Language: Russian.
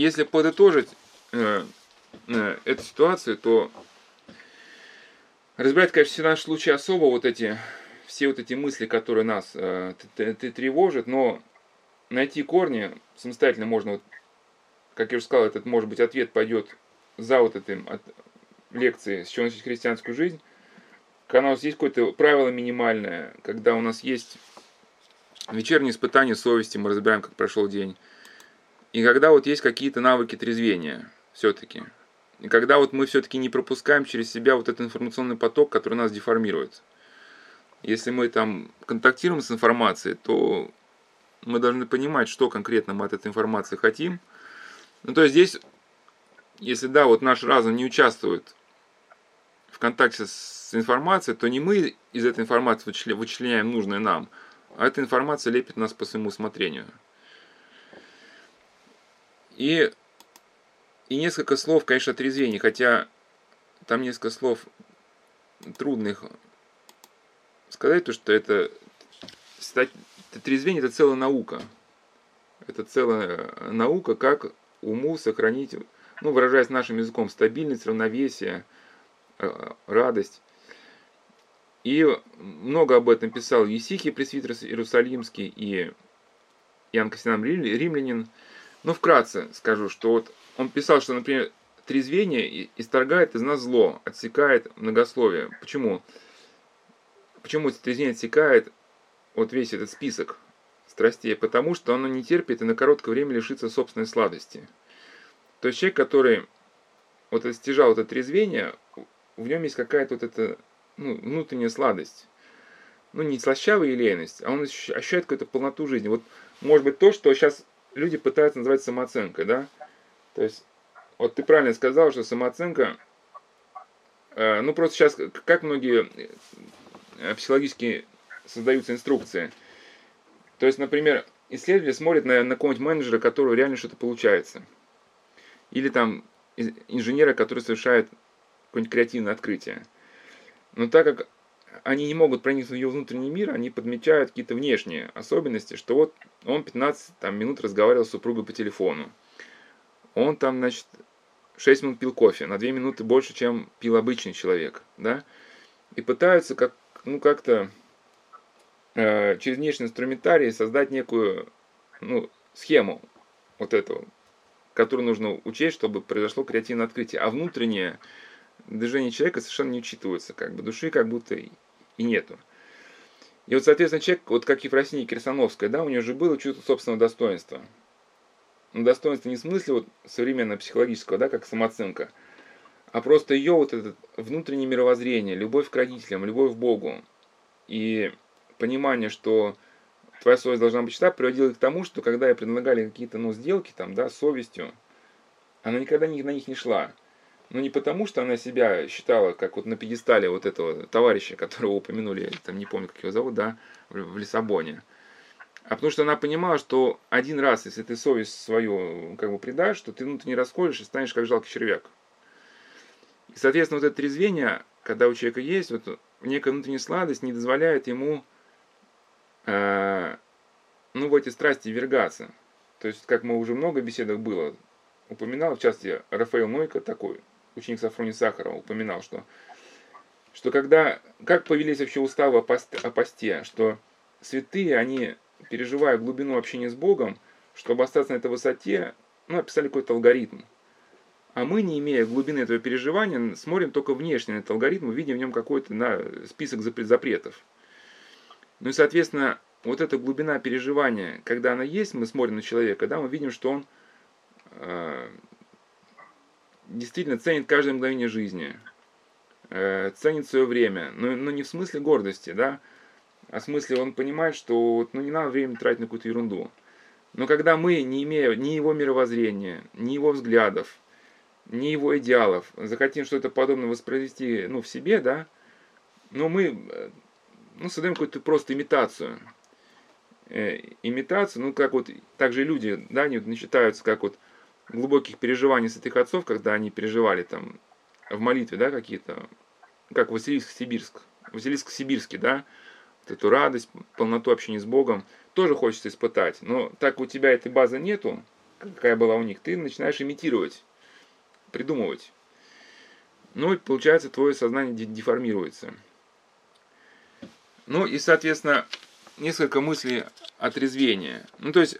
если подытожить э, э, эту ситуацию, то разбирать, конечно, все наши случаи особо, вот эти, все вот эти мысли, которые нас э, тревожат, но найти корни самостоятельно можно, вот, как я уже сказал, этот, может быть, ответ пойдет за вот этим от лекции «С чего начать христианскую жизнь», когда у нас есть какое-то правило минимальное, когда у нас есть вечернее испытание совести, мы разбираем, как прошел день, и когда вот есть какие-то навыки трезвения все-таки, и когда вот мы все-таки не пропускаем через себя вот этот информационный поток, который нас деформирует. Если мы там контактируем с информацией, то мы должны понимать, что конкретно мы от этой информации хотим. Ну, то есть здесь, если да, вот наш разум не участвует в контакте с информацией, то не мы из этой информации вычленяем нужное нам, а эта информация лепит нас по своему усмотрению. И, и несколько слов, конечно, о трезвении, хотя там несколько слов трудных сказать, то, что это стать, трезвение это целая наука. Это целая наука, как уму сохранить, ну, выражаясь нашим языком, стабильность, равновесие, э, радость. И много об этом писал Есихий, пресвитер Иерусалимский, и Ян Костянам Римлянин. Но вкратце скажу, что вот он писал, что, например, трезвение исторгает из нас зло, отсекает многословие. Почему? Почему трезвение отсекает вот весь этот список страстей? Потому что оно не терпит и на короткое время лишится собственной сладости. То есть человек, который вот стяжал это трезвение, в нем есть какая-то вот эта ну, внутренняя сладость. Ну, не слащавая елейность, а он ощущает какую-то полноту жизни. Вот, может быть, то, что сейчас люди пытаются называть самооценкой, да? То есть, вот ты правильно сказал, что самооценка, э, ну просто сейчас, как многие э, психологически создаются инструкции. То есть, например, исследователь смотрит на, на какого-нибудь менеджера, которого реально что-то получается. Или там инженера, который совершает какое-нибудь креативное открытие. Но так как они не могут проникнуть в ее внутренний мир, они подмечают какие-то внешние особенности, что вот он 15 там, минут разговаривал с супругой по телефону. Он там, значит, 6 минут пил кофе, на 2 минуты больше, чем пил обычный человек, да? И пытаются как, ну, как-то э, через внешний инструментарий создать некую, ну, схему вот этого, которую нужно учесть, чтобы произошло креативное открытие. А внутреннее движение человека совершенно не учитывается, как бы души как будто и нету. И вот, соответственно, человек, вот как Ефросиния Кирсановская, да, у нее же было чувство собственного достоинства. Но достоинство не в смысле вот современного психологического, да, как самооценка, а просто ее вот это внутреннее мировоззрение, любовь к родителям, любовь к Богу и понимание, что твоя совесть должна быть чиста, приводило к тому, что когда я предлагали какие-то ну, сделки там, да, совестью, она никогда на них не шла. Но ну, не потому, что она себя считала, как вот на пьедестале вот этого товарища, которого упомянули, там не помню, как его зовут, да, в Лиссабоне. А потому что она понимала, что один раз, если ты совесть свою как бы предашь, то ты внутренне расколешь и станешь как жалкий червяк. И, соответственно, вот это трезвение, когда у человека есть, вот некая внутренняя сладость не дозволяет ему э, ну, в эти страсти вергаться. То есть, как мы уже много беседах было, упоминал, в частности, Рафаэл Нойко такой, ученик Сафрони Сахарова, упоминал, что, что когда, как повелись вообще уставы о посте, о посте, что святые, они, переживая глубину общения с Богом, чтобы остаться на этой высоте, ну, описали какой-то алгоритм. А мы, не имея глубины этого переживания, смотрим только внешне на этот алгоритм, видим в нем какой-то на, список запретов. Ну и, соответственно, вот эта глубина переживания, когда она есть, мы смотрим на человека, да, мы видим, что он э, действительно ценит каждое мгновение жизни, э, ценит свое время, но, но не в смысле гордости, да, а в смысле он понимает, что ну, не надо время тратить на какую-то ерунду. Но когда мы, не имея ни его мировоззрения, ни его взглядов, ни его идеалов, захотим что-то подобное воспроизвести ну, в себе, да, но мы э, ну, создаем какую-то просто имитацию. Э, имитацию, ну, как вот, также люди, да, они вот начитаются, как вот, глубоких переживаний святых отцов, когда они переживали там в молитве, да, какие-то, как Василиск-Сибирск, Василиск-Сибирский, да, вот эту радость, полноту общения с Богом, тоже хочется испытать. Но так у тебя этой базы нету, какая была у них, ты начинаешь имитировать, придумывать. Ну и получается твое сознание деформируется. Ну и, соответственно, несколько мыслей отрезвения. Ну то есть